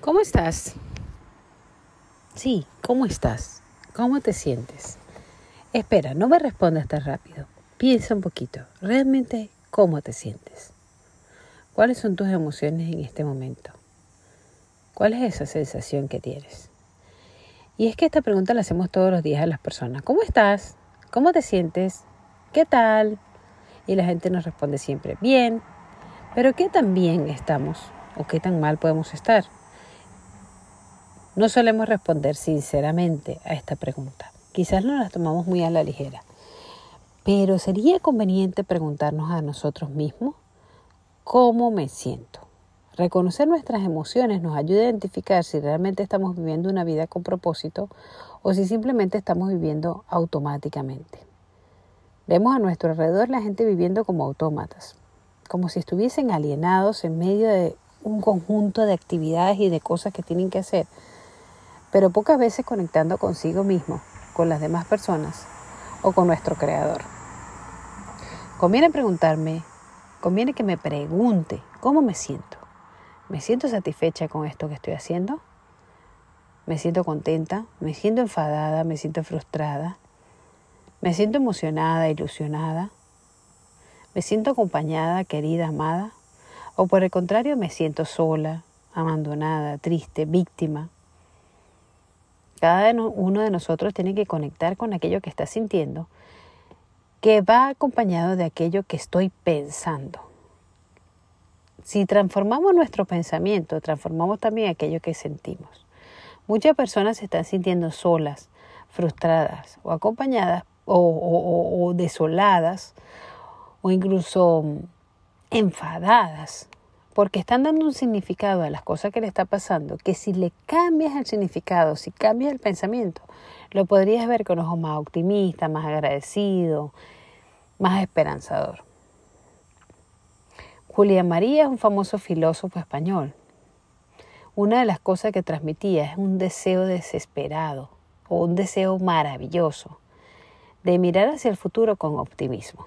¿Cómo estás? Sí, ¿cómo estás? ¿Cómo te sientes? Espera, no me respondas tan rápido. Piensa un poquito. ¿Realmente cómo te sientes? ¿Cuáles son tus emociones en este momento? ¿Cuál es esa sensación que tienes? Y es que esta pregunta la hacemos todos los días a las personas. ¿Cómo estás? ¿Cómo te sientes? ¿Qué tal? Y la gente nos responde siempre, bien. Pero ¿qué tan bien estamos? ¿O qué tan mal podemos estar? No solemos responder sinceramente a esta pregunta. Quizás no las tomamos muy a la ligera. Pero sería conveniente preguntarnos a nosotros mismos cómo me siento. Reconocer nuestras emociones nos ayuda a identificar si realmente estamos viviendo una vida con propósito o si simplemente estamos viviendo automáticamente. Vemos a nuestro alrededor la gente viviendo como autómatas, como si estuviesen alienados en medio de un conjunto de actividades y de cosas que tienen que hacer pero pocas veces conectando consigo mismo, con las demás personas o con nuestro creador. Conviene preguntarme, conviene que me pregunte cómo me siento. ¿Me siento satisfecha con esto que estoy haciendo? ¿Me siento contenta? ¿Me siento enfadada? ¿Me siento frustrada? ¿Me siento emocionada, ilusionada? ¿Me siento acompañada, querida, amada? ¿O por el contrario me siento sola, abandonada, triste, víctima? Cada uno de nosotros tiene que conectar con aquello que está sintiendo, que va acompañado de aquello que estoy pensando. Si transformamos nuestro pensamiento, transformamos también aquello que sentimos. Muchas personas se están sintiendo solas, frustradas o acompañadas o, o desoladas o incluso enfadadas porque están dando un significado a las cosas que le está pasando, que si le cambias el significado, si cambias el pensamiento, lo podrías ver con ojos más optimistas, más agradecido, más esperanzador. Julián María es un famoso filósofo español. Una de las cosas que transmitía es un deseo desesperado o un deseo maravilloso de mirar hacia el futuro con optimismo.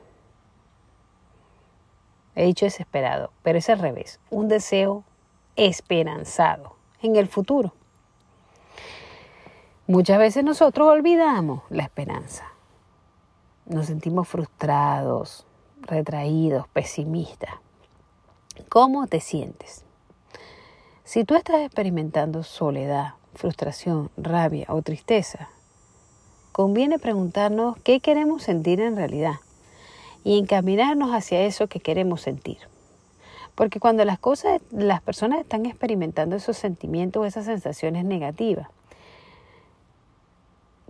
He dicho desesperado, pero es al revés, un deseo esperanzado en el futuro. Muchas veces nosotros olvidamos la esperanza. Nos sentimos frustrados, retraídos, pesimistas. ¿Cómo te sientes? Si tú estás experimentando soledad, frustración, rabia o tristeza, conviene preguntarnos qué queremos sentir en realidad y encaminarnos hacia eso que queremos sentir. Porque cuando las cosas, las personas están experimentando esos sentimientos, esas sensaciones negativas,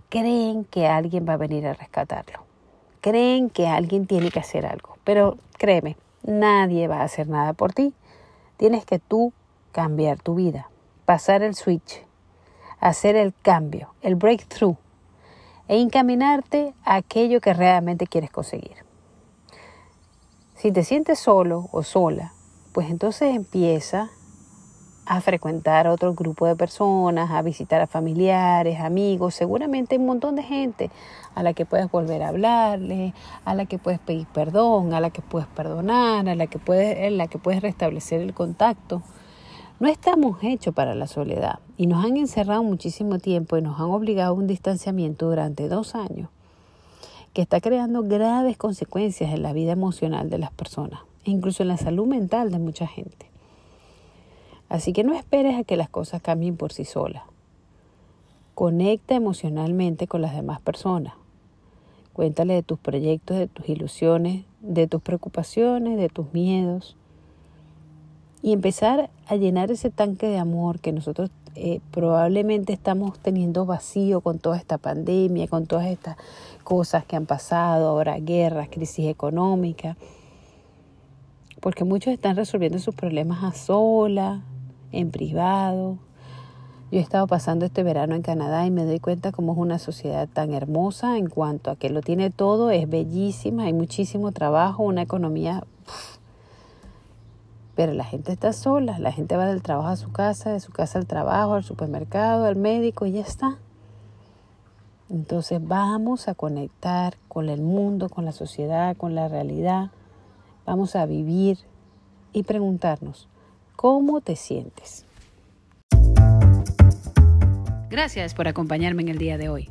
creen que alguien va a venir a rescatarlo. Creen que alguien tiene que hacer algo. Pero créeme, nadie va a hacer nada por ti. Tienes que tú cambiar tu vida, pasar el switch, hacer el cambio, el breakthrough e encaminarte a aquello que realmente quieres conseguir. Si te sientes solo o sola, pues entonces empieza a frecuentar otro grupo de personas, a visitar a familiares, amigos, seguramente un montón de gente a la que puedes volver a hablarle, a la que puedes pedir perdón, a la que puedes perdonar, a la que puedes, en la que puedes restablecer el contacto. No estamos hechos para la soledad y nos han encerrado muchísimo tiempo y nos han obligado a un distanciamiento durante dos años que está creando graves consecuencias en la vida emocional de las personas, e incluso en la salud mental de mucha gente. Así que no esperes a que las cosas cambien por sí solas. Conecta emocionalmente con las demás personas. Cuéntale de tus proyectos, de tus ilusiones, de tus preocupaciones, de tus miedos. Y empezar a llenar ese tanque de amor que nosotros eh, probablemente estamos teniendo vacío con toda esta pandemia, con todas estas cosas que han pasado, ahora guerras, crisis económica. porque muchos están resolviendo sus problemas a sola, en privado. Yo he estado pasando este verano en Canadá y me doy cuenta cómo es una sociedad tan hermosa en cuanto a que lo tiene todo, es bellísima, hay muchísimo trabajo, una economía... Pero la gente está sola, la gente va del trabajo a su casa, de su casa al trabajo, al supermercado, al médico y ya está. Entonces vamos a conectar con el mundo, con la sociedad, con la realidad. Vamos a vivir y preguntarnos, ¿cómo te sientes? Gracias por acompañarme en el día de hoy.